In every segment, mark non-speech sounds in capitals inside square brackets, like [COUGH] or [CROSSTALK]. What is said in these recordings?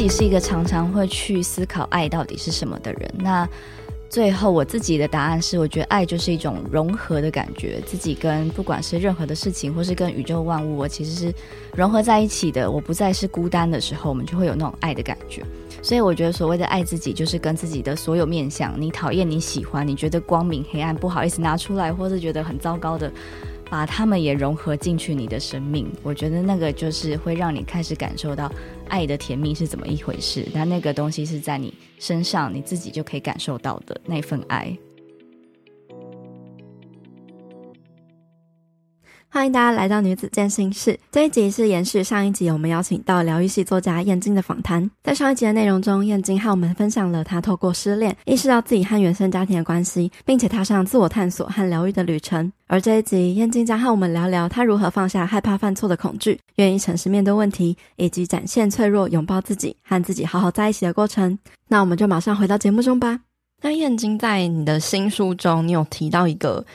自己是一个常常会去思考爱到底是什么的人。那最后我自己的答案是，我觉得爱就是一种融合的感觉，自己跟不管是任何的事情，或是跟宇宙万物，我其实是融合在一起的。我不再是孤单的时候，我们就会有那种爱的感觉。所以我觉得所谓的爱自己，就是跟自己的所有面向，你讨厌、你喜欢、你觉得光明、黑暗，不好意思拿出来，或是觉得很糟糕的。把他们也融合进去你的生命，我觉得那个就是会让你开始感受到爱的甜蜜是怎么一回事。但那个东西是在你身上，你自己就可以感受到的那份爱。欢迎大家来到女子健心室。这一集是延续上一集，我们邀请到疗愈系作家燕京的访谈。在上一集的内容中，燕京和我们分享了她透过失恋意识到自己和原生家庭的关系，并且踏上自我探索和疗愈的旅程。而这一集，燕京将和我们聊聊她如何放下害怕犯错的恐惧，愿意诚实面对问题，以及展现脆弱、拥抱自己，和自己好好在一起的过程。那我们就马上回到节目中吧。那燕京在你的新书中，你有提到一个。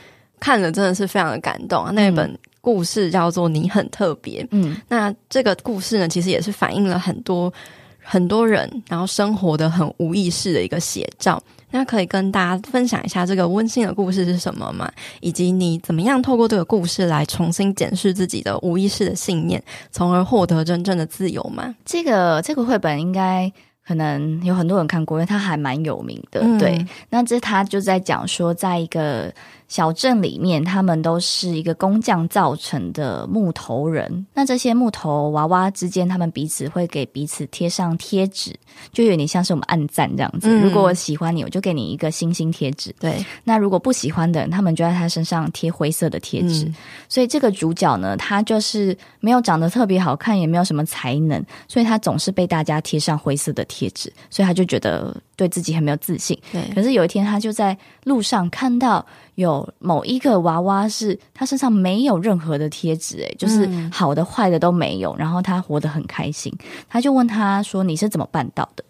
看了真的是非常的感动啊！那本故事叫做《你很特别》。嗯，那这个故事呢，其实也是反映了很多很多人，然后生活的很无意识的一个写照。那可以跟大家分享一下这个温馨的故事是什么吗？以及你怎么样透过这个故事来重新检视自己的无意识的信念，从而获得真正的自由吗？这个这个绘本应该。可能有很多人看过，因为它还蛮有名的。嗯、对，那这他就在讲说，在一个小镇里面，他们都是一个工匠造成的木头人。那这些木头娃娃之间，他们彼此会给彼此贴上贴纸，就有点像是我们暗赞这样子。嗯、如果我喜欢你，我就给你一个星星贴纸。对，那如果不喜欢的人，他们就在他身上贴灰色的贴纸。嗯、所以这个主角呢，他就是没有长得特别好看，也没有什么才能，所以他总是被大家贴上灰色的。贴纸，所以他就觉得对自己很没有自信。对，可是有一天，他就在路上看到有某一个娃娃，是他身上没有任何的贴纸，诶，就是好的坏的都没有，然后他活得很开心。他就问他说：“你是怎么办到的？”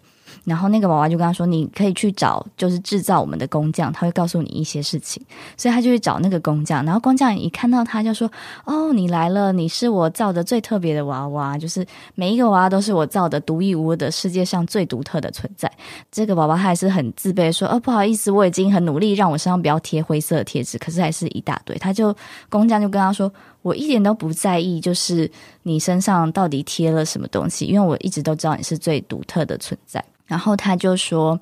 然后那个娃娃就跟他说：“你可以去找，就是制造我们的工匠，他会告诉你一些事情。”所以他就去找那个工匠。然后工匠一看到他，就说：“哦，你来了！你是我造的最特别的娃娃，就是每一个娃娃都是我造的，独一无二的，世界上最独特的存在。”这个娃娃他还是很自卑，说：“哦，不好意思，我已经很努力让我身上不要贴灰色的贴纸，可是还是一大堆。”他就工匠就跟他说：“我一点都不在意，就是你身上到底贴了什么东西，因为我一直都知道你是最独特的存在。”然后他就说：“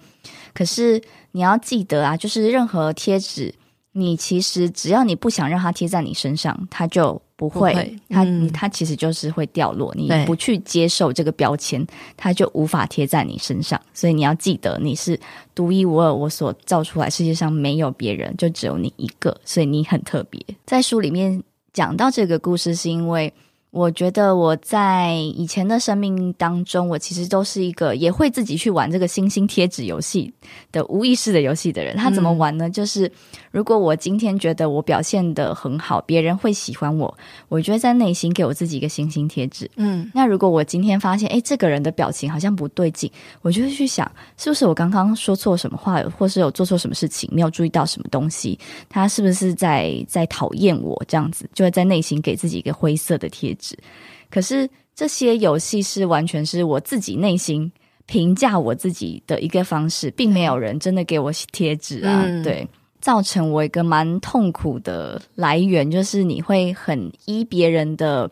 可是你要记得啊，就是任何贴纸，你其实只要你不想让它贴在你身上，它就不会。不会它、嗯、它其实就是会掉落。你不去接受这个标签，它就无法贴在你身上。所以你要记得，你是独一无二，我所造出来，世界上没有别人，就只有你一个，所以你很特别。在书里面讲到这个故事，是因为。”我觉得我在以前的生命当中，我其实都是一个也会自己去玩这个星星贴纸游戏的无意识的游戏的人。他怎么玩呢？就是如果我今天觉得我表现的很好，别人会喜欢我，我觉得在内心给我自己一个星星贴纸。嗯，那如果我今天发现，哎，这个人的表情好像不对劲，我就会去想，是不是我刚刚说错什么话，或是有做错什么事情，没有注意到什么东西，他是不是在在讨厌我？这样子就会在内心给自己一个灰色的贴纸。可是这些游戏是完全是我自己内心评价我自己的一个方式，并没有人真的给我贴纸啊。嗯、对，造成我一个蛮痛苦的来源，就是你会很依别人的。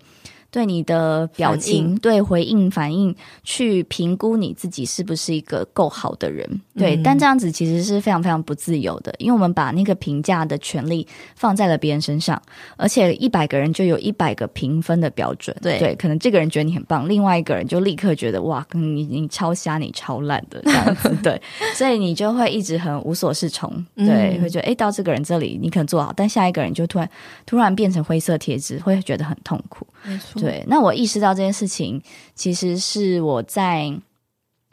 对你的表情、应对回应、反应，去评估你自己是不是一个够好的人。对，嗯、但这样子其实是非常非常不自由的，因为我们把那个评价的权利放在了别人身上，而且一百个人就有一百个评分的标准。对，对，可能这个人觉得你很棒，另外一个人就立刻觉得哇，你你超瞎，你超烂的这样子。[LAUGHS] 对，所以你就会一直很无所适从。对，嗯、会觉得哎，到这个人这里你可能做好，但下一个人就突然突然变成灰色贴纸，会觉得很痛苦。没错。对，那我意识到这件事情，其实是我在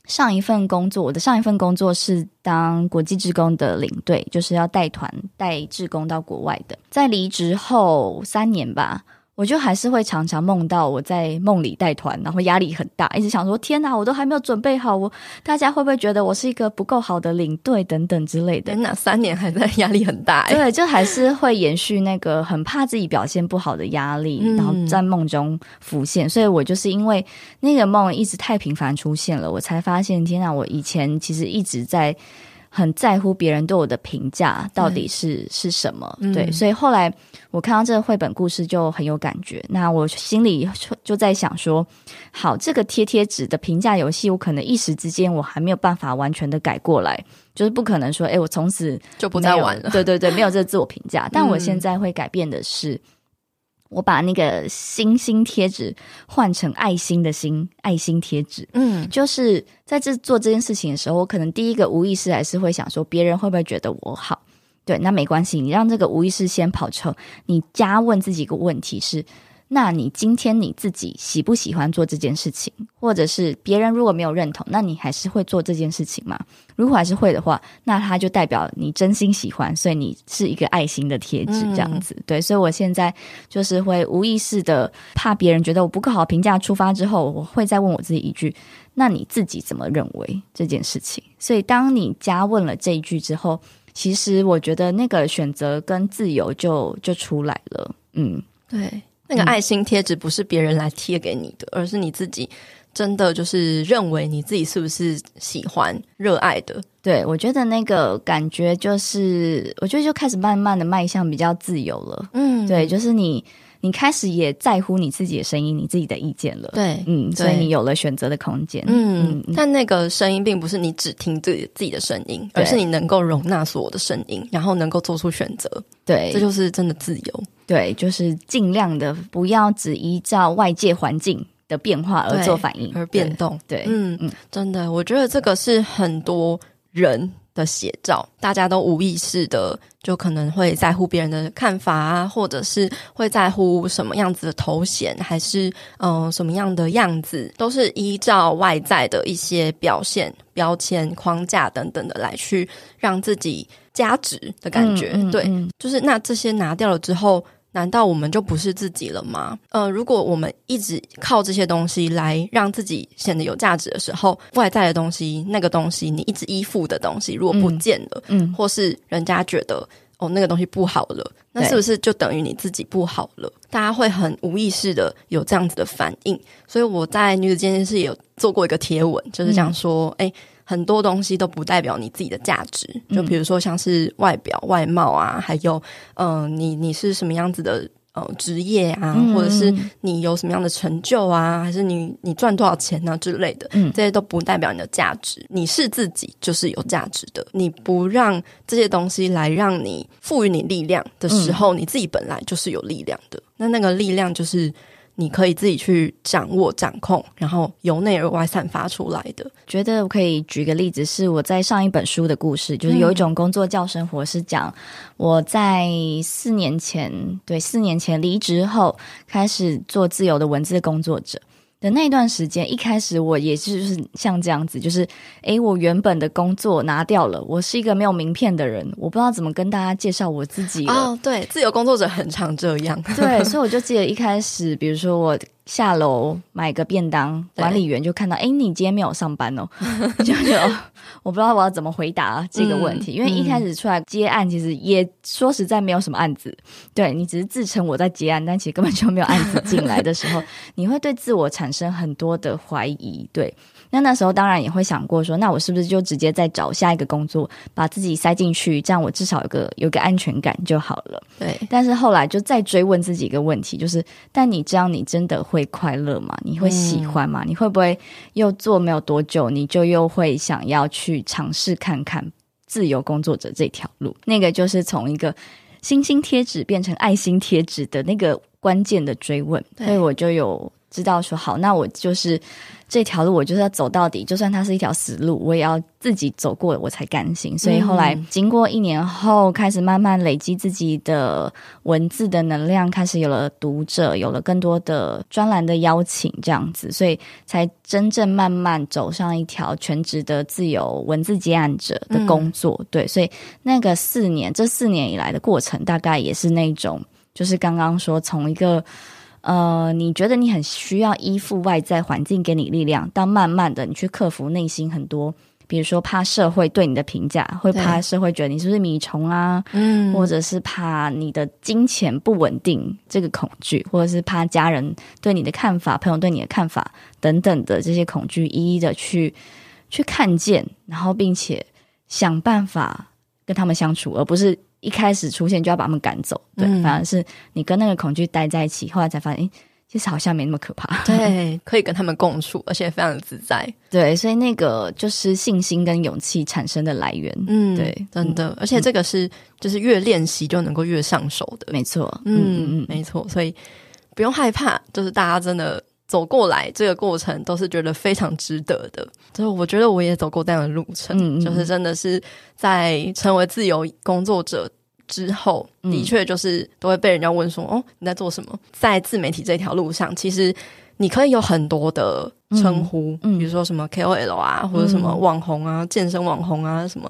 上一份工作，我的上一份工作是当国际职工的领队，就是要带团带职工到国外的。在离职后三年吧。我就还是会常常梦到我在梦里带团，然后压力很大，一直想说天哪，我都还没有准备好，我大家会不会觉得我是一个不够好的领队等等之类的？那三年还在压力很大，对，就还是会延续那个很怕自己表现不好的压力，然后在梦中浮现。嗯、所以我就是因为那个梦一直太频繁出现了，我才发现天哪，我以前其实一直在。很在乎别人对我的评价到底是是什么？对，嗯、所以后来我看到这个绘本故事就很有感觉。那我心里就在想说，好，这个贴贴纸的评价游戏，我可能一时之间我还没有办法完全的改过来，就是不可能说，哎，我从此就不再玩了。对对对，没有这个自我评价。但我现在会改变的是。嗯我把那个星星贴纸换成爱心的心，爱心贴纸。嗯，就是在这做这件事情的时候，我可能第一个无意识还是会想说，别人会不会觉得我好？对，那没关系，你让这个无意识先跑车，你加问自己一个问题是。那你今天你自己喜不喜欢做这件事情？或者是别人如果没有认同，那你还是会做这件事情吗？如果还是会的话，那它就代表你真心喜欢，所以你是一个爱心的贴纸这样子。嗯、对，所以我现在就是会无意识的怕别人觉得我不够好评价，出发之后，我会再问我自己一句：那你自己怎么认为这件事情？所以当你加问了这一句之后，其实我觉得那个选择跟自由就就出来了。嗯，对。那个爱心贴纸不是别人来贴给你的，嗯、而是你自己真的就是认为你自己是不是喜欢、热爱的。对，我觉得那个感觉就是，我觉得就开始慢慢的迈向比较自由了。嗯，对，就是你，你开始也在乎你自己的声音、你自己的意见了。对，嗯，所以你有了选择的空间。嗯，嗯，但那个声音并不是你只听自己自己的声音，而是你能够容纳所有的声音，然后能够做出选择。对，这就是真的自由。对，就是尽量的不要只依照外界环境的变化而做反应，而变动。对，嗯嗯，真的，我觉得这个是很多人的写照，大家都无意识的就可能会在乎别人的看法啊，或者是会在乎什么样子的头衔，还是嗯、呃、什么样的样子，都是依照外在的一些表现、标签、框架等等的来去让自己加值的感觉。嗯嗯嗯、对，就是那这些拿掉了之后。难道我们就不是自己了吗？呃，如果我们一直靠这些东西来让自己显得有价值的时候，外在的东西，那个东西，你一直依附的东西，如果不见了，嗯，嗯，或是人家觉得哦那个东西不好了，那是不是就等于你自己不好了？大家会很无意识的有这样子的反应。所以我在女子健心室也有做过一个贴文，就是讲说，哎、嗯。欸很多东西都不代表你自己的价值，就比如说像是外表、外貌啊，还有嗯、呃，你你是什么样子的呃职业啊，嗯、或者是你有什么样的成就啊，还是你你赚多少钱啊之类的，嗯，这些都不代表你的价值。你是自己就是有价值的，你不让这些东西来让你赋予你力量的时候，嗯、你自己本来就是有力量的。那那个力量就是。你可以自己去掌握、掌控，然后由内而外散发出来的。觉得我可以举个例子，是我在上一本书的故事，就是有一种工作叫生活，是讲我在四年前，对，四年前离职后开始做自由的文字工作者。的那段时间，一开始我也是就是像这样子，就是诶，我原本的工作拿掉了，我是一个没有名片的人，我不知道怎么跟大家介绍我自己。哦，对，自由工作者很常这样。对，所以我就记得一开始，比如说我。下楼买个便当，管理员就看到，哎对，你今天没有上班哦，[LAUGHS] 就就我不知道我要怎么回答这个问题，嗯、因为一开始出来接案，其实也说实在没有什么案子，对，你只是自称我在接案，但其实根本就没有案子进来的时候，[LAUGHS] 你会对自我产生很多的怀疑，对。那那时候当然也会想过说，那我是不是就直接再找下一个工作，把自己塞进去，这样我至少有个有个安全感就好了。对。但是后来就再追问自己一个问题，就是，但你这样你真的会快乐吗？你会喜欢吗？嗯、你会不会又做没有多久，你就又会想要去尝试看看自由工作者这条路？那个就是从一个星星贴纸变成爱心贴纸的那个关键的追问，所以我就有知道说，好，那我就是。这条路我就是要走到底，就算它是一条死路，我也要自己走过，我才甘心。所以后来经过一年后，开始慢慢累积自己的文字的能量，开始有了读者，有了更多的专栏的邀请，这样子，所以才真正慢慢走上一条全职的自由文字接案者的工作。嗯、对，所以那个四年，这四年以来的过程，大概也是那种，就是刚刚说从一个。呃，你觉得你很需要依附外在环境给你力量，到慢慢的你去克服内心很多。比如说，怕社会对你的评价，会怕社会觉得你是不是米虫啊？嗯，或者是怕你的金钱不稳定这个恐惧，或者是怕家人对你的看法、朋友对你的看法等等的这些恐惧，一一的去去看见，然后并且想办法跟他们相处，而不是一开始出现就要把他们赶走。对，嗯，反而是你跟那个恐惧待在一起，后来才发现，诶其实好像没那么可怕，对，[LAUGHS] 可以跟他们共处，而且非常的自在，对，所以那个就是信心跟勇气产生的来源，嗯，对，真的，而且这个是就是越练习就能够越上手的，没错，嗯嗯嗯，没错，所以不用害怕，就是大家真的走过来这个过程都是觉得非常值得的，就是我觉得我也走过这样的路程，嗯嗯，就是真的是在成为自由工作者。之后，的确就是都会被人家问说：“嗯、哦，你在做什么？”在自媒体这条路上，其实你可以有很多的称呼，比如说什么 KOL 啊，或者什么网红啊、嗯、健身网红啊什么。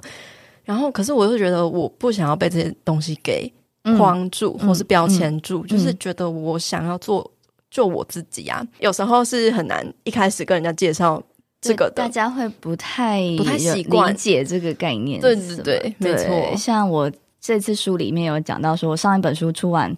然后，可是我又觉得我不想要被这些东西给框住，嗯、或是标签住，嗯、就是觉得我想要做做我自己啊。有时候是很难一开始跟人家介绍这个的，大家会不太不太习惯理解这个概念。对对对，没错，像我。这次书里面有讲到，说我上一本书出完。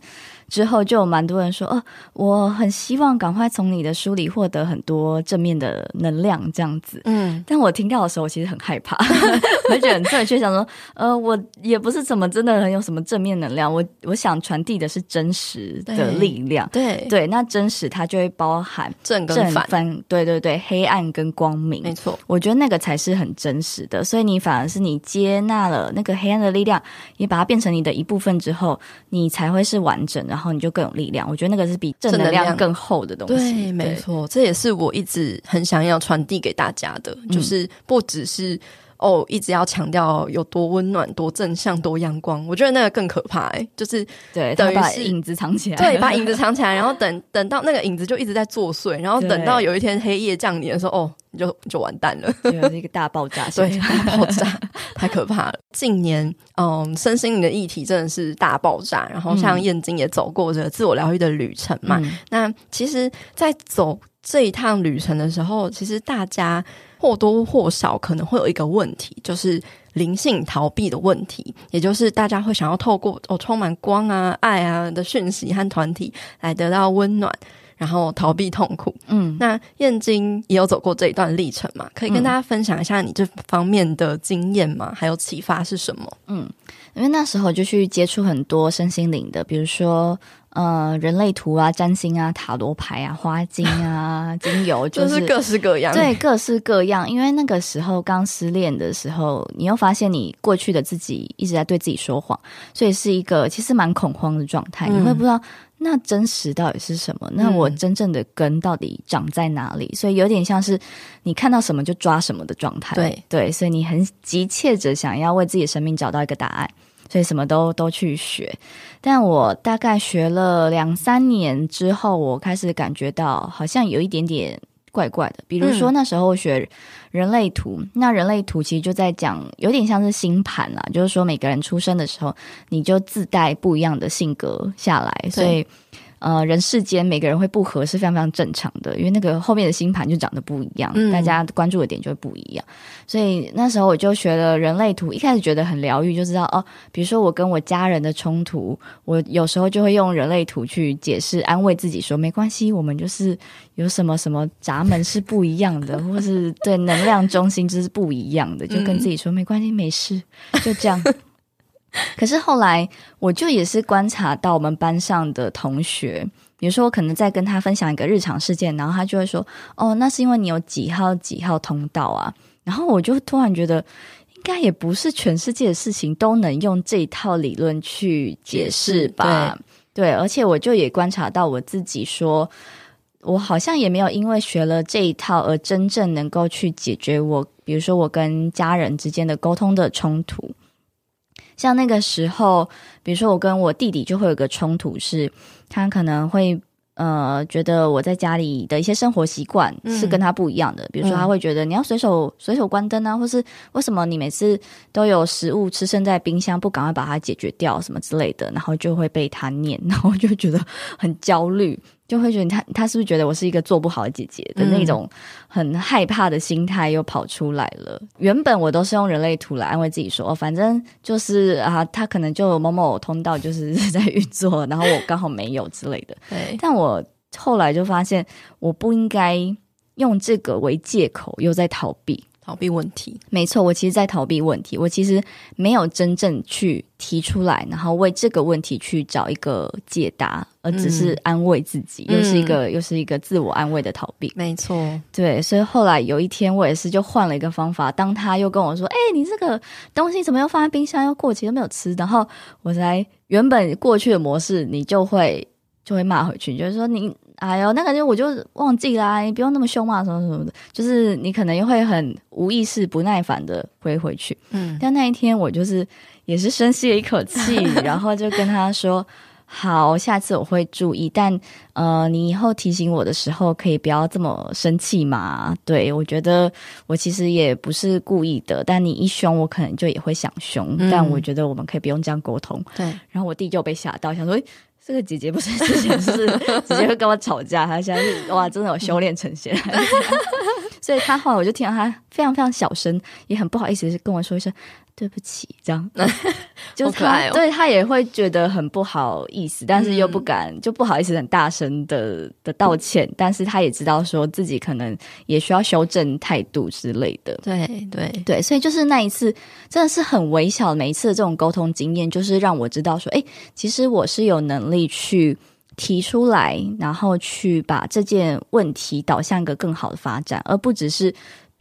之后就有蛮多人说，哦，我很希望赶快从你的书里获得很多正面的能量，这样子。嗯，但我听到的时候，我其实很害怕，[LAUGHS] 我就觉得很正确，想说，呃，我也不是怎么真的很有什么正面能量，我我想传递的是真实的力量。对对，对，那真实它就会包含正跟反，反，对对对，黑暗跟光明，没错。我觉得那个才是很真实的，所以你反而是你接纳了那个黑暗的力量，你把它变成你的一部分之后，你才会是完整的。然后你就更有力量，我觉得那个是比正能量更厚的东西。对，对没错，这也是我一直很想要传递给大家的，嗯、就是不只是哦，一直要强调有多温暖、多正向、多阳光。我觉得那个更可怕，哎，就是对，等于把影子藏起来，对，把影子藏起来，然后等等到那个影子就一直在作祟，然后等到有一天黑夜降临的时候，哦。你就就完蛋了，就是一个大爆炸，对，大爆炸太可怕了。近年，嗯，身心灵的议题真的是大爆炸。然后，像燕京也走过这个自我疗愈的旅程嘛。嗯、那其实，在走这一趟旅程的时候，其实大家或多或少可能会有一个问题，就是灵性逃避的问题，也就是大家会想要透过哦充满光啊、爱啊的讯息和团体来得到温暖。然后逃避痛苦，嗯，那燕京也有走过这一段历程嘛？可以跟大家分享一下你这方面的经验吗？还有启发是什么？嗯，因为那时候就去接触很多身心灵的，比如说呃人类图啊、占星啊、塔罗牌啊、花精啊、[LAUGHS] 精油，就是，就是各式各样，对，各式各样。因为那个时候刚失恋的时候，你又发现你过去的自己一直在对自己说谎，所以是一个其实蛮恐慌的状态，嗯、你会不知道。那真实到底是什么？那我真正的根到底长在哪里？嗯、所以有点像是你看到什么就抓什么的状态。对对，所以你很急切着想要为自己的生命找到一个答案，所以什么都都去学。但我大概学了两三年之后，我开始感觉到好像有一点点。怪怪的，比如说那时候学人类图，嗯、那人类图其实就在讲，有点像是星盘啦，就是说每个人出生的时候，你就自带不一样的性格下来，所以。呃，人世间每个人会不合是非常非常正常的，因为那个后面的星盘就长得不一样，嗯、大家关注的点就会不一样。所以那时候我就学了人类图，一开始觉得很疗愈，就知道哦，比如说我跟我家人的冲突，我有时候就会用人类图去解释，安慰自己说没关系，我们就是有什么什么闸门是不一样的，或是对能量中心就是不一样的，就跟自己说、嗯、没关系，没事，就这样。[LAUGHS] 可是后来，我就也是观察到我们班上的同学，比如说我可能在跟他分享一个日常事件，然后他就会说：“哦，那是因为你有几号几号通道啊。”然后我就突然觉得，应该也不是全世界的事情都能用这一套理论去解释吧？对，对，而且我就也观察到我自己说，我好像也没有因为学了这一套而真正能够去解决我，比如说我跟家人之间的沟通的冲突。像那个时候，比如说我跟我弟弟就会有个冲突，是他可能会呃觉得我在家里的一些生活习惯是跟他不一样的，嗯、比如说他会觉得你要随手随手关灯啊，或是为什么你每次都有食物吃剩在冰箱不赶快把它解决掉什么之类的，然后就会被他念，然后就觉得很焦虑。就会觉得他他是不是觉得我是一个做不好的姐姐的那种很害怕的心态又跑出来了。嗯、原本我都是用人类图来安慰自己说，哦，反正就是啊，他可能就某某通道就是在运作，然后我刚好没有之类的。[LAUGHS] 对，但我后来就发现，我不应该用这个为借口又在逃避。逃避问题，没错，我其实在逃避问题。我其实没有真正去提出来，然后为这个问题去找一个解答，而只是安慰自己，嗯、又是一个又是一个自我安慰的逃避。没错，对，所以后来有一天，我也是就换了一个方法。当他又跟我说：“哎、欸，你这个东西怎么又放在冰箱，又过期都没有吃？”然后我才原本过去的模式，你就会就会骂回去，就是说你。哎呦，那感觉我就忘记啦，你不用那么凶嘛，什么什么的，就是你可能又会很无意识、不耐烦的回回去。嗯，但那一天我就是也是深吸了一口气，[LAUGHS] 然后就跟他说：“好，下次我会注意。但呃，你以后提醒我的时候，可以不要这么生气嘛。对，我觉得我其实也不是故意的，但你一凶我，可能就也会想凶。嗯、但我觉得我们可以不用这样沟通。对，然后我弟就被吓到，想说。这个姐姐不是之前是 [LAUGHS] 直接会跟我吵架，她现在是哇，真的有修炼成仙。[LAUGHS] 所以她后来我就听到她非常非常小声，也很不好意思跟我说一声对不起，这样，[LAUGHS] 就是他，对他也会觉得很不好意思，但是又不敢，就不好意思很大声的的道歉，但是他也知道说自己可能也需要修正态度之类的。对对对，所以就是那一次真的是很微小，每一次的这种沟通经验，就是让我知道说，哎，其实我是有能力去提出来，然后去把这件问题导向一个更好的发展，而不只是。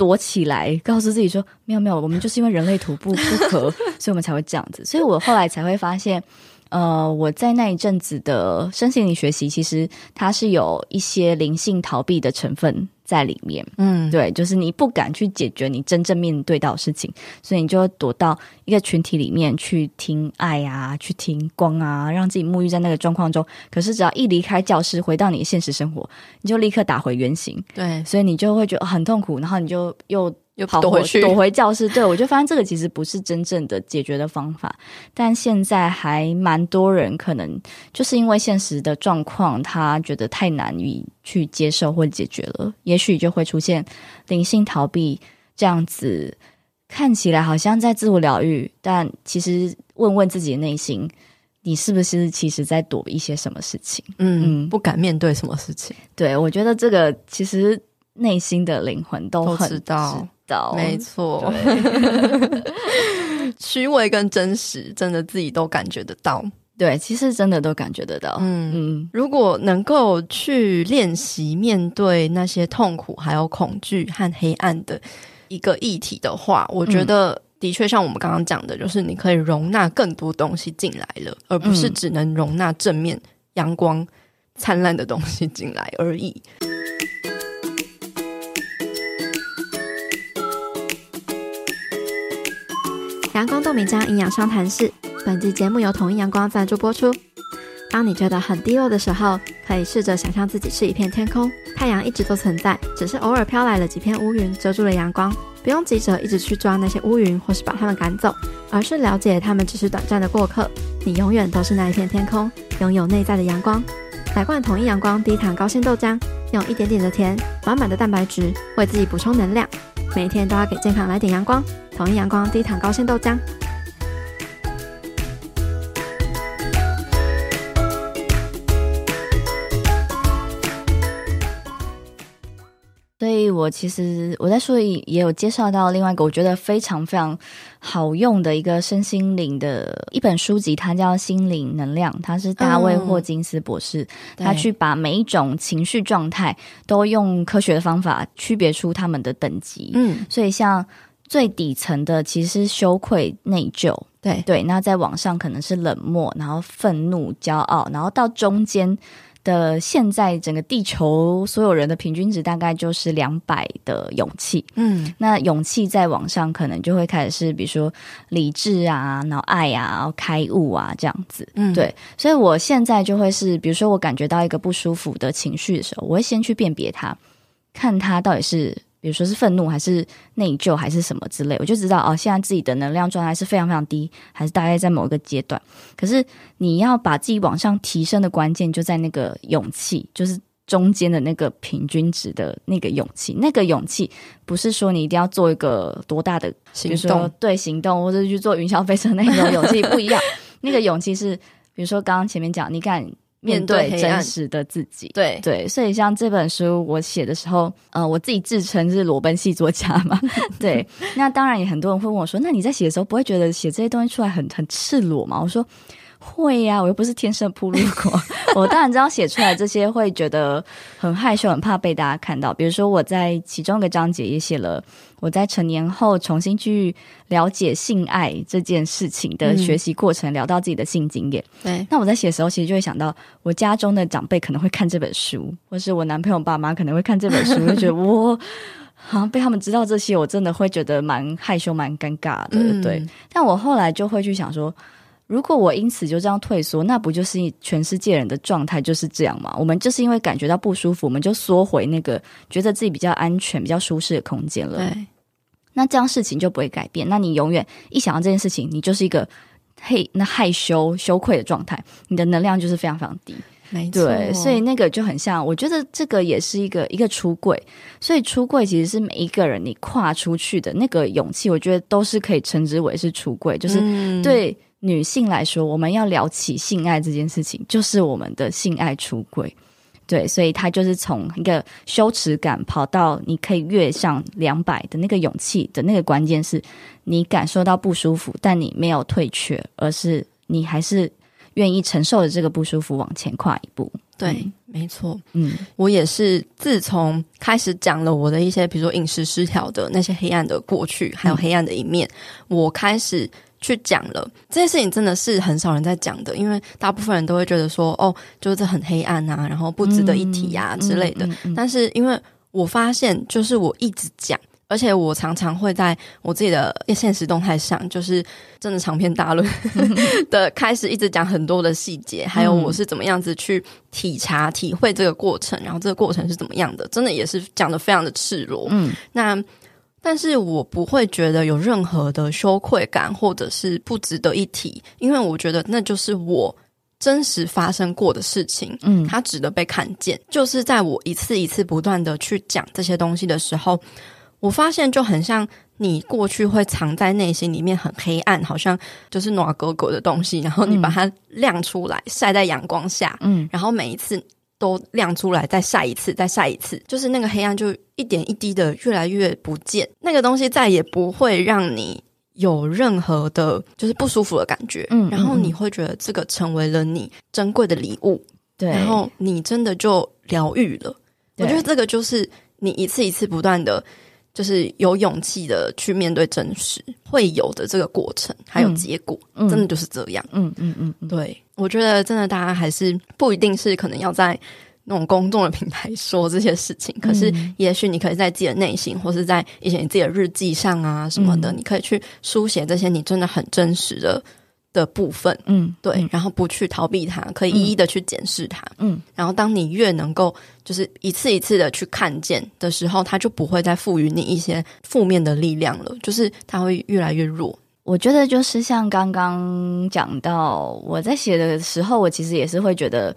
躲起来，告诉自己说没有没有，我们就是因为人类徒步 [LAUGHS] 不可，所以我们才会这样子。所以我后来才会发现，呃，我在那一阵子的身心灵学习，其实它是有一些灵性逃避的成分。在里面，嗯，对，就是你不敢去解决你真正面对到的事情，所以你就躲到一个群体里面去听爱啊，去听光啊，让自己沐浴在那个状况中。可是只要一离开教室，回到你的现实生活，你就立刻打回原形。对，所以你就会觉得很痛苦，然后你就又。又跑躲回去，躲回教室。对，我就发现这个其实不是真正的解决的方法。但现在还蛮多人可能就是因为现实的状况，他觉得太难以去接受或解决了，也许就会出现灵性逃避这样子，看起来好像在自我疗愈，但其实问问自己的内心，你是不是其实在躲一些什么事情？嗯，嗯，不敢面对什么事情？对，我觉得这个其实内心的灵魂都很知道。没错，[LAUGHS] 虚伪跟真实，真的自己都感觉得到。对，其实真的都感觉得到。嗯。嗯，如果能够去练习面对那些痛苦、还有恐惧和黑暗的一个议题的话，我觉得的确像我们刚刚讲的，就是你可以容纳更多东西进来了，而不是只能容纳正面、阳光、灿烂的东西进来而已。阳光豆米浆营养商谈室，本期节目由统一阳光赞助播出。当你觉得很低落的时候，可以试着想象自己是一片天空，太阳一直都存在，只是偶尔飘来了几片乌云遮住了阳光。不用急着一直去抓那些乌云，或是把它们赶走，而是了解它们只是短暂的过客。你永远都是那一片天空，拥有内在的阳光。来罐统一阳光低糖高纤豆浆，用一点点的甜，满满的蛋白质，为自己补充能量。每天都要给健康来点阳光。统一阳光低糖高纤豆浆，所以我其实我在书里也有介绍到另外一个我觉得非常非常好用的一个身心灵的一本书籍，它叫《心灵能量》，它是大卫霍金斯博士，嗯、他去把每一种情绪状态都用科学的方法区别出他们的等级。嗯，所以像。最底层的其实是羞愧、内疚，对对。那在网上可能是冷漠，然后愤怒、骄傲，然后到中间的现在整个地球所有人的平均值大概就是两百的勇气。嗯，那勇气在网上可能就会开始是比如说理智啊，然后爱啊，然后开悟啊这样子。嗯，对。所以我现在就会是，比如说我感觉到一个不舒服的情绪的时候，我会先去辨别它，看它到底是。比如说是愤怒，还是内疚，还是什么之类，我就知道哦，现在自己的能量状态是非常非常低，还是大概在某一个阶段。可是你要把自己往上提升的关键就在那个勇气，就是中间的那个平均值的那个勇气。那个勇气不是说你一定要做一个多大的，比如说对行动，或者去做云霄飞车那种勇气不一样。[LAUGHS] 那个勇气是，比如说刚刚前面讲，你敢。面对真实的自己，对对，所以像这本书我写的时候，呃，我自己自称是裸奔系作家嘛，[LAUGHS] 对，那当然也很多人会问我说，那你在写的时候不会觉得写这些东西出来很很赤裸吗？我说。会呀、啊，我又不是天生铺路狂，[LAUGHS] 我当然知道写出来这些会觉得很害羞，很怕被大家看到。比如说我在其中一个章节也写了，我在成年后重新去了解性爱这件事情的学习过程，嗯、聊到自己的性经验。对，那我在写的时候，其实就会想到我家中的长辈可能会看这本书，或是我男朋友爸妈可能会看这本书，就觉得 [LAUGHS] 我好像被他们知道这些，我真的会觉得蛮害羞、蛮尴尬的。嗯、对，但我后来就会去想说。如果我因此就这样退缩，那不就是全世界人的状态就是这样吗？我们就是因为感觉到不舒服，我们就缩回那个觉得自己比较安全、比较舒适的空间了。对，那这样事情就不会改变。那你永远一想到这件事情，你就是一个嘿，那害羞、羞愧的状态，你的能量就是非常非常低。没错，对，所以那个就很像，我觉得这个也是一个一个出柜。所以出柜其实是每一个人你跨出去的那个勇气，我觉得都是可以称之为是出柜，就是对。女性来说，我们要聊起性爱这件事情，就是我们的性爱出轨，对，所以他就是从一个羞耻感跑到你可以跃上两百的那个勇气的那个关键是，你感受到不舒服，但你没有退却，而是你还是愿意承受着这个不舒服往前跨一步。对，嗯、没错，嗯，我也是自从开始讲了我的一些，比如说饮食失调的那些黑暗的过去，还有黑暗的一面，嗯、我开始。去讲了这件事情，真的是很少人在讲的，因为大部分人都会觉得说，哦，就是这很黑暗啊，然后不值得一提啊、嗯、之类的。嗯嗯嗯、但是因为我发现，就是我一直讲，而且我常常会在我自己的现实动态上，就是真的长篇大论 [LAUGHS] 的开始一直讲很多的细节，还有我是怎么样子去体察、体会这个过程，然后这个过程是怎么样的，真的也是讲的非常的赤裸。嗯，那。但是我不会觉得有任何的羞愧感，或者是不值得一提，因为我觉得那就是我真实发生过的事情，嗯，它值得被看见。就是在我一次一次不断的去讲这些东西的时候，我发现就很像你过去会藏在内心里面很黑暗，好像就是暖格格的东西，然后你把它亮出来，晒在阳光下，嗯，然后每一次。都亮出来，再晒一次，再晒一次，就是那个黑暗就一点一滴的越来越不见，那个东西再也不会让你有任何的，就是不舒服的感觉。嗯，然后你会觉得这个成为了你珍贵的礼物，对，然后你真的就疗愈了。我觉得这个就是你一次一次不断的。就是有勇气的去面对真实会有的这个过程，还有结果，嗯、真的就是这样。嗯嗯嗯，嗯对，我觉得真的大家还是不一定是可能要在那种公众的平台说这些事情，可是也许你可以在自己的内心，或是在一些你自己的日记上啊什么的，嗯、你可以去书写这些你真的很真实的。的部分，嗯，对，嗯、然后不去逃避它，可以一一的去检视它，嗯，然后当你越能够就是一次一次的去看见的时候，它就不会再赋予你一些负面的力量了，就是它会越来越弱。我觉得就是像刚刚讲到，我在写的时候，我其实也是会觉得。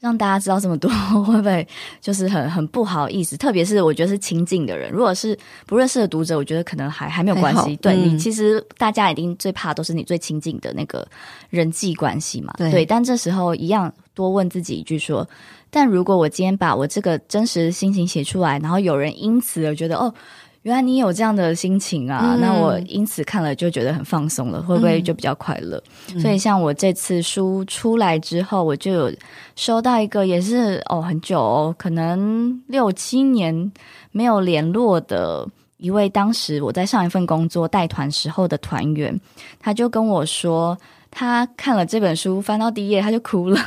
让大家知道这么多，[LAUGHS] 会不会就是很很不好意思？特别是我觉得是亲近的人，如果是不认识的读者，我觉得可能还还没有关系。对、嗯、你，其实大家一定最怕都是你最亲近的那个人际关系嘛。对，对，但这时候一样多问自己一句说：但如果我今天把我这个真实的心情写出来，然后有人因此而觉得哦。原来你有这样的心情啊，嗯、那我因此看了就觉得很放松了，会不会就比较快乐？嗯、所以像我这次书出来之后，我就有收到一个也是哦很久哦，可能六七年没有联络的一位，当时我在上一份工作带团时候的团员，他就跟我说。他看了这本书，翻到第一页他就哭了。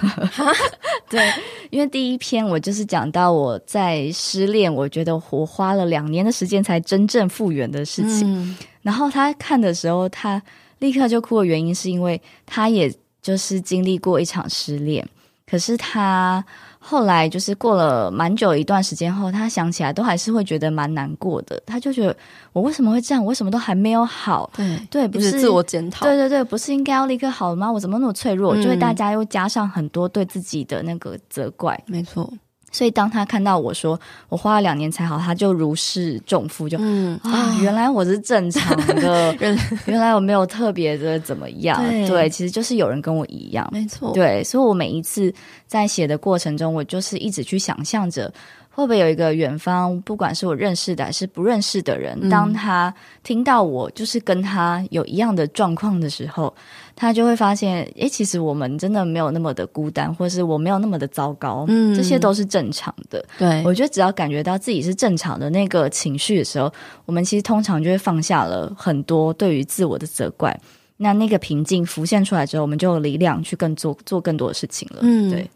[LAUGHS] 对，因为第一篇我就是讲到我在失恋，我觉得我花了两年的时间才真正复原的事情。嗯、然后他看的时候，他立刻就哭的原因是因为他也就是经历过一场失恋。可是他后来就是过了蛮久一段时间后，他想起来都还是会觉得蛮难过的。他就觉得我为什么会这样？我为什么都还没有好？对对，不是自我检讨。对对对，不是应该要立刻好了吗？我怎么那么脆弱？嗯、就会大家又加上很多对自己的那个责怪。没错。所以当他看到我说我花了两年才好，他就如释重负，就嗯。啊，原来我是正常的，[LAUGHS] 原来我没有特别的怎么样，对，对，其实就是有人跟我一样，没错，对，所以我每一次在写的过程中，我就是一直去想象着。会不会有一个远方，不管是我认识的还是不认识的人，嗯、当他听到我就是跟他有一样的状况的时候，他就会发现，诶，其实我们真的没有那么的孤单，或是我没有那么的糟糕，嗯，这些都是正常的。对，我觉得只要感觉到自己是正常的那个情绪的时候，我们其实通常就会放下了很多对于自我的责怪。那那个平静浮现出来之后，我们就有力量去更做做更多的事情了。嗯，对。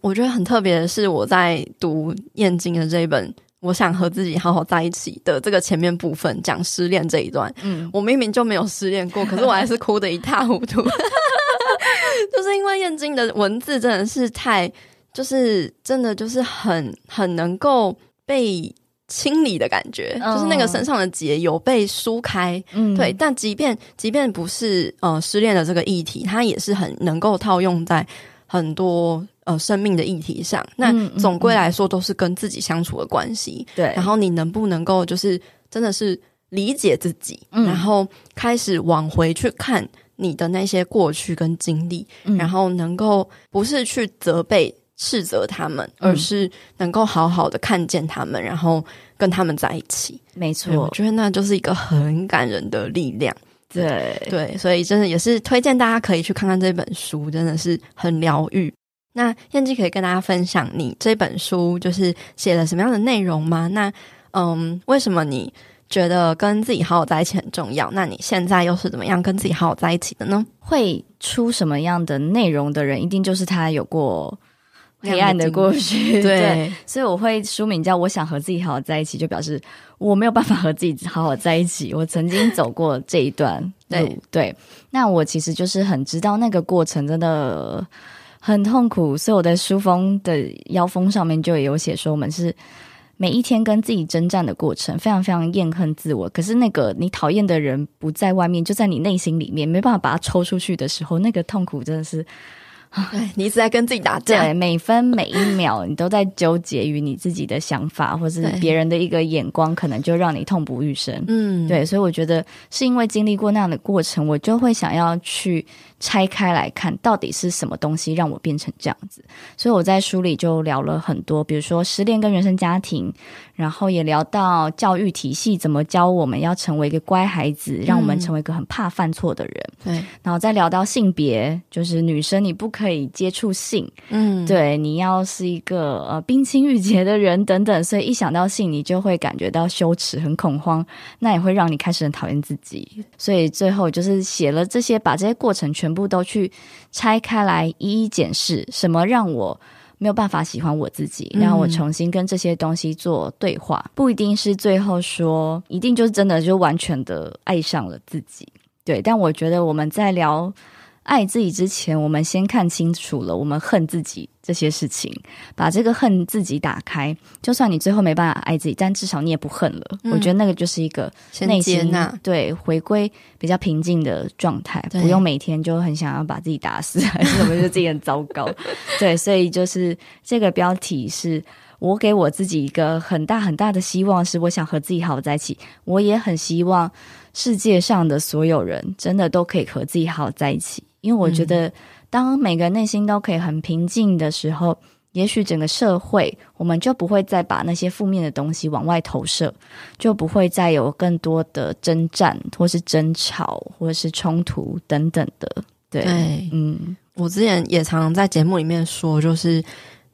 我觉得很特别的是，我在读燕京的这一本《我想和自己好好在一起》的这个前面部分，讲失恋这一段。嗯，我明明就没有失恋过，可是我还是哭得一塌糊涂。[LAUGHS] 就是因为燕京的文字真的是太，就是真的就是很很能够被清理的感觉，嗯、就是那个身上的结有被梳开。嗯，对。但即便即便不是呃失恋的这个议题，它也是很能够套用在很多。呃，生命的议题上，那总归来说都是跟自己相处的关系。对、嗯，然后你能不能够就是真的是理解自己，嗯、然后开始往回去看你的那些过去跟经历，嗯、然后能够不是去责备、斥责他们，嗯、而是能够好好的看见他们，然后跟他们在一起。没错，我觉得那就是一个很感人的力量。对对，所以真的也是推荐大家可以去看看这本书，真的是很疗愈。那燕姬可以跟大家分享你这本书就是写了什么样的内容吗？那嗯，为什么你觉得跟自己好好在一起很重要？那你现在又是怎么样跟自己好好在一起的呢？会出什么样的内容的人，一定就是他有过黑暗的过去。[LAUGHS] 对，对，所以我会书名叫《我想和自己好好在一起》，就表示我没有办法和自己好好在一起。我曾经走过这一段路，对，对。那我其实就是很知道那个过程真的。很痛苦，所以我在书封的腰封上面就有写说，我们是每一天跟自己征战的过程，非常非常厌恨自我。可是那个你讨厌的人不在外面，就在你内心里面，没办法把它抽出去的时候，那个痛苦真的是。对，[LAUGHS] 你一直在跟自己打架，对，每分每一秒你都在纠结于你自己的想法，或是别人的一个眼光，可能就让你痛不欲生。嗯，对，所以我觉得是因为经历过那样的过程，我就会想要去拆开来看，到底是什么东西让我变成这样子。所以我在书里就聊了很多，比如说失恋跟原生家庭，然后也聊到教育体系怎么教我们要成为一个乖孩子，让我们成为一个很怕犯错的人。对，然后再聊到性别，就是女生你不可以。可以接触性，嗯，对，你要是一个呃冰清玉洁的人等等，所以一想到性，你就会感觉到羞耻、很恐慌，那也会让你开始很讨厌自己。所以最后就是写了这些，把这些过程全部都去拆开来，一一检视，什么让我没有办法喜欢我自己，让我重新跟这些东西做对话，不一定是最后说一定就是真的就完全的爱上了自己，对，但我觉得我们在聊。爱自己之前，我们先看清楚了我们恨自己这些事情，把这个恨自己打开。就算你最后没办法爱自己，但至少你也不恨了。嗯、我觉得那个就是一个内心对回归比较平静的状态，不用每天就很想要把自己打死，还是怎么，觉得自己很糟糕。[LAUGHS] 对，所以就是这个标题是我给我自己一个很大很大的希望，是我想和自己好好在一起。我也很希望世界上的所有人真的都可以和自己好好在一起。因为我觉得，当每个人内心都可以很平静的时候，嗯、也许整个社会我们就不会再把那些负面的东西往外投射，就不会再有更多的征战，或是争吵，或者是冲突等等的。对，对嗯，我之前也常常在节目里面说，就是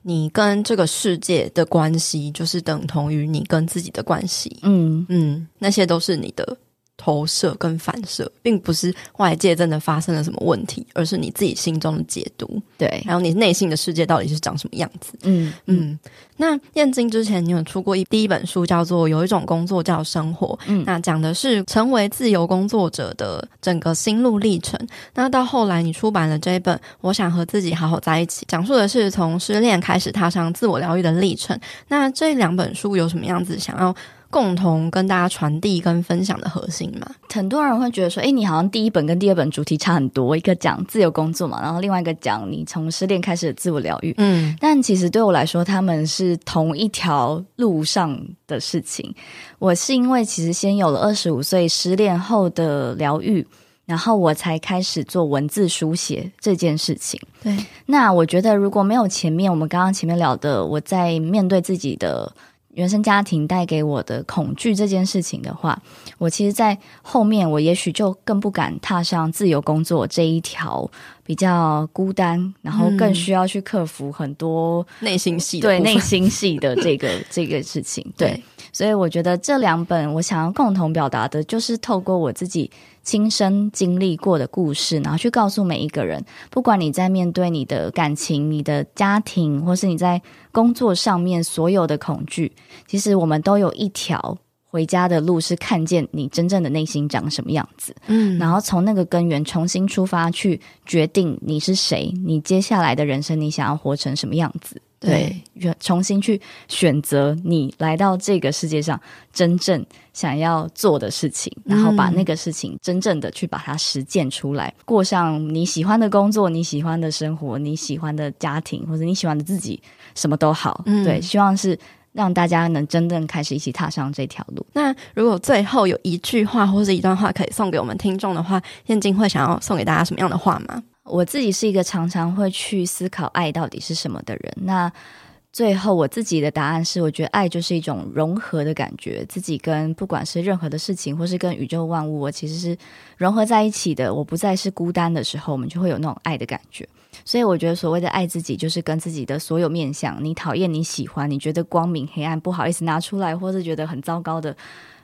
你跟这个世界的关系，就是等同于你跟自己的关系。嗯嗯，那些都是你的。投射跟反射，并不是外界真的发生了什么问题，而是你自己心中的解读。对，还有你内心的世界到底是长什么样子？嗯嗯。那燕京之前你有出过一第一本书，叫做《有一种工作叫生活》，嗯，那讲的是成为自由工作者的整个心路历程。那到后来你出版了这一本《我想和自己好好在一起》，讲述的是从失恋开始踏上自我疗愈的历程。那这两本书有什么样子想要共同跟大家传递跟分享的核心嘛？很多人会觉得说，诶，你好像第一本跟第二本主题差很多，一个讲自由工作嘛，然后另外一个讲你从失恋开始的自我疗愈。嗯，但其实对我来说，他们是同一条路上的事情。我是因为其实先有了二十五岁失恋后的疗愈，然后我才开始做文字书写这件事情。对，那我觉得如果没有前面我们刚刚前面聊的，我在面对自己的。原生家庭带给我的恐惧这件事情的话，我其实，在后面我也许就更不敢踏上自由工作这一条比较孤单，然后更需要去克服很多内心戏对内心戏的这个 [LAUGHS] 这个事情。对，所以我觉得这两本我想要共同表达的，就是透过我自己。亲身经历过的故事，然后去告诉每一个人，不管你在面对你的感情、你的家庭，或是你在工作上面所有的恐惧，其实我们都有一条回家的路，是看见你真正的内心长什么样子。嗯，然后从那个根源重新出发，去决定你是谁，你接下来的人生你想要活成什么样子。对，重新去选择你来到这个世界上真正想要做的事情，然后把那个事情真正的去把它实践出来，过上你喜欢的工作、你喜欢的生活、你喜欢的家庭，或者你喜欢的自己，什么都好。嗯，对，希望是让大家能真正开始一起踏上这条路。那如果最后有一句话或者一段话可以送给我们听众的话，彦菁会想要送给大家什么样的话吗？我自己是一个常常会去思考爱到底是什么的人。那最后我自己的答案是，我觉得爱就是一种融合的感觉，自己跟不管是任何的事情，或是跟宇宙万物，我其实是融合在一起的。我不再是孤单的时候，我们就会有那种爱的感觉。所以我觉得所谓的爱自己，就是跟自己的所有面相，你讨厌、你喜欢、你觉得光明、黑暗，不好意思拿出来，或是觉得很糟糕的。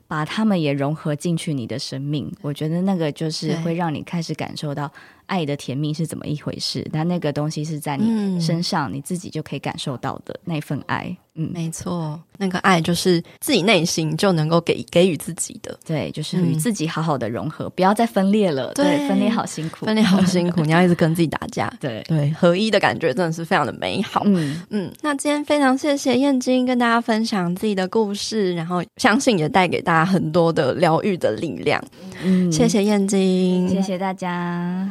把他们也融合进去你的生命，我觉得那个就是会让你开始感受到爱的甜蜜是怎么一回事。但那个东西是在你身上，你自己就可以感受到的那份爱。嗯，没错，那个爱就是自己内心就能够给给予自己的。对，就是与自己好好的融合，不要再分裂了。对，对，分裂好辛苦，分裂好辛苦，[LAUGHS] 你要一直跟自己打架。对对，合一的感觉真的是非常的美好。嗯嗯，那今天非常谢谢燕京跟大家分享自己的故事，然后相信也带给大家很多的疗愈的力量。嗯，谢谢燕京，谢谢大家。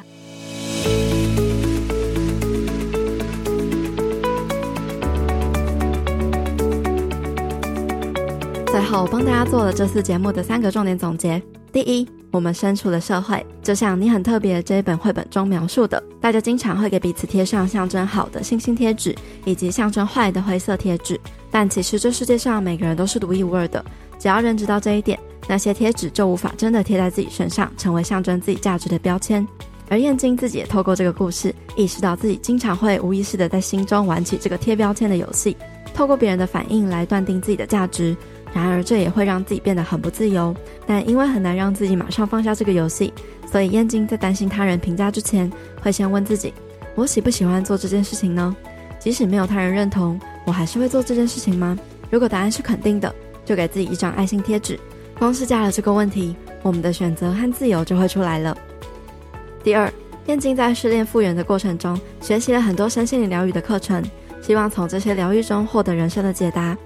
我，帮大家做了这次节目的三个重点总结：第一，我们身处的社会，就像你很特别这一本绘本中描述的，大家经常会给彼此贴上象征好的星星贴纸，以及象征坏的灰色贴纸。但其实这世界上每个人都是独一无二的，只要认知到这一点，那些贴纸就无法真的贴在自己身上，成为象征自己价值的标签。而燕京自己也透过这个故事，意识到自己经常会无意识的在心中玩起这个贴标签的游戏，透过别人的反应来断定自己的价值。然而，这也会让自己变得很不自由。但因为很难让自己马上放下这个游戏，所以燕京在担心他人评价之前，会先问自己：我喜不喜欢做这件事情呢？即使没有他人认同，我还是会做这件事情吗？如果答案是肯定的，就给自己一张爱心贴纸。光是加了这个问题，我们的选择和自由就会出来了。第二，燕京在失恋复原的过程中，学习了很多身心灵疗愈的课程，希望从这些疗愈中获得人生的解答。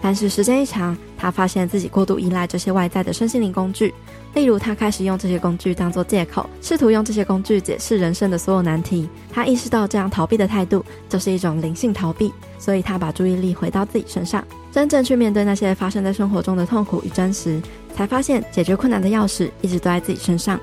但是时间一长，他发现自己过度依赖这些外在的身心灵工具，例如他开始用这些工具当作借口，试图用这些工具解释人生的所有难题。他意识到这样逃避的态度就是一种灵性逃避，所以他把注意力回到自己身上，真正去面对那些发生在生活中的痛苦与真实，才发现解决困难的钥匙一直都在自己身上。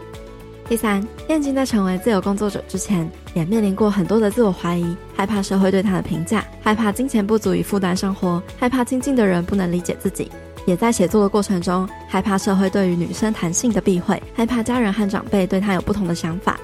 第三，燕京在成为自由工作者之前，也面临过很多的自我怀疑，害怕社会对他的评价，害怕金钱不足以负担生活，害怕亲近的人不能理解自己，也在写作的过程中，害怕社会对于女生谈性的避讳，害怕家人和长辈对他有不同的想法。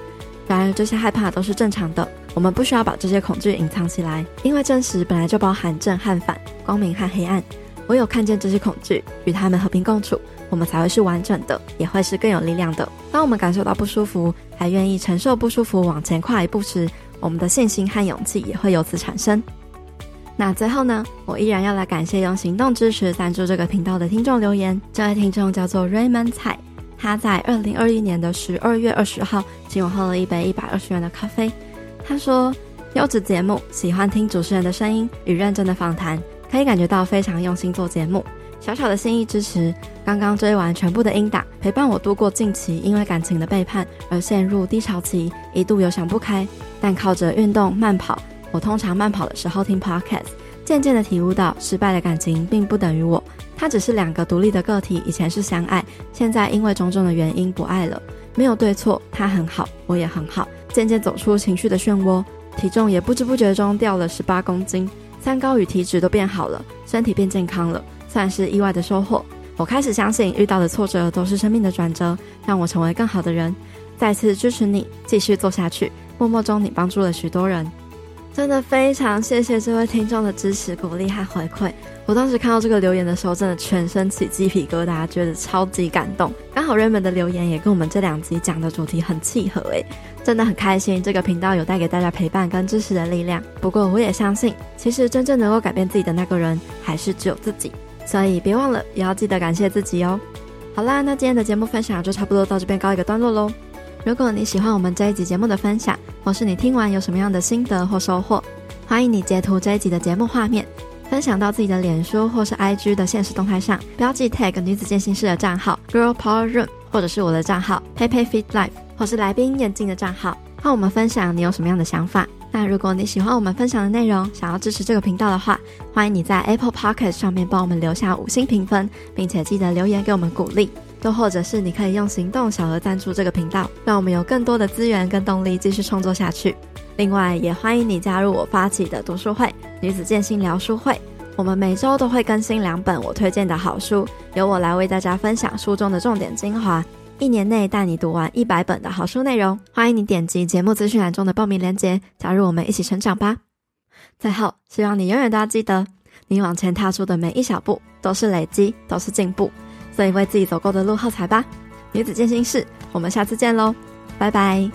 然而，这些害怕都是正常的，我们不需要把这些恐惧隐藏起来，因为真实本来就包含正和反，光明和黑暗。唯有看见这些恐惧，与他们和平共处。我们才会是完整的，也会是更有力量的。当我们感受到不舒服，还愿意承受不舒服往前跨一步时，我们的信心和勇气也会由此产生。那最后呢，我依然要来感谢用行动支持赞助这个频道的听众留言。这位听众叫做 Raymond 蔡，他在二零二一年的十二月二十号请我喝了一杯一百二十元的咖啡。他说：“优质节目，喜欢听主持人的声音与认真的访谈，可以感觉到非常用心做节目。小小的心意支持，刚刚追完全部的音档，陪伴我度过近期因为感情的背叛而陷入低潮期，一度有想不开，但靠着运动慢跑。”我通常慢跑的时候听 podcast，渐渐的体悟到失败的感情并不等于我，它只是两个独立的个体，以前是相爱，现在因为种种的原因不爱了，没有对错，他很好，我也很好，渐渐走出情绪的漩涡，体重也不知不觉中掉了十八公斤，三高与体脂都变好了，身体变健康了，算是意外的收获。我开始相信遇到的挫折都是生命的转折，让我成为更好的人。再次支持你继续做下去，默默中你帮助了许多人。真的非常谢谢这位听众的支持、鼓励和回馈。我当时看到这个留言的时候，真的全身起鸡皮疙瘩，觉得超级感动。刚好 Raymond 的留言也跟我们这两集讲的主题很契合，诶，真的很开心。这个频道有带给大家陪伴跟支持的力量。不过我也相信，其实真正能够改变自己的那个人，还是只有自己。所以别忘了，也要记得感谢自己哦。好啦，那今天的节目分享就差不多到这边告一个段落喽。如果你喜欢我们这一集节目的分享，或是你听完有什么样的心得或收获，欢迎你截图这一集的节目画面，分享到自己的脸书或是 IG 的现实动态上，标记 tag 女子健心室的账号 Girl Power Room，或者是我的账号 PeiPei Fit Life，或是来宾眼镜的账号，和我们分享你有什么样的想法。那如果你喜欢我们分享的内容，想要支持这个频道的话，欢迎你在 Apple Podcast 上面帮我们留下五星评分，并且记得留言给我们鼓励。又或者是你可以用行动小额赞助这个频道，让我们有更多的资源跟动力继续创作下去。另外，也欢迎你加入我发起的读书会——女子健心聊书会。我们每周都会更新两本我推荐的好书，由我来为大家分享书中的重点精华，一年内带你读完一百本的好书内容。欢迎你点击节目资讯栏中的报名链接，加入我们一起成长吧。最后，希望你永远都要记得，你往前踏出的每一小步都是累积，都是进步。所以为自己走过的路喝彩吧，女子健心事，我们下次见喽，拜拜。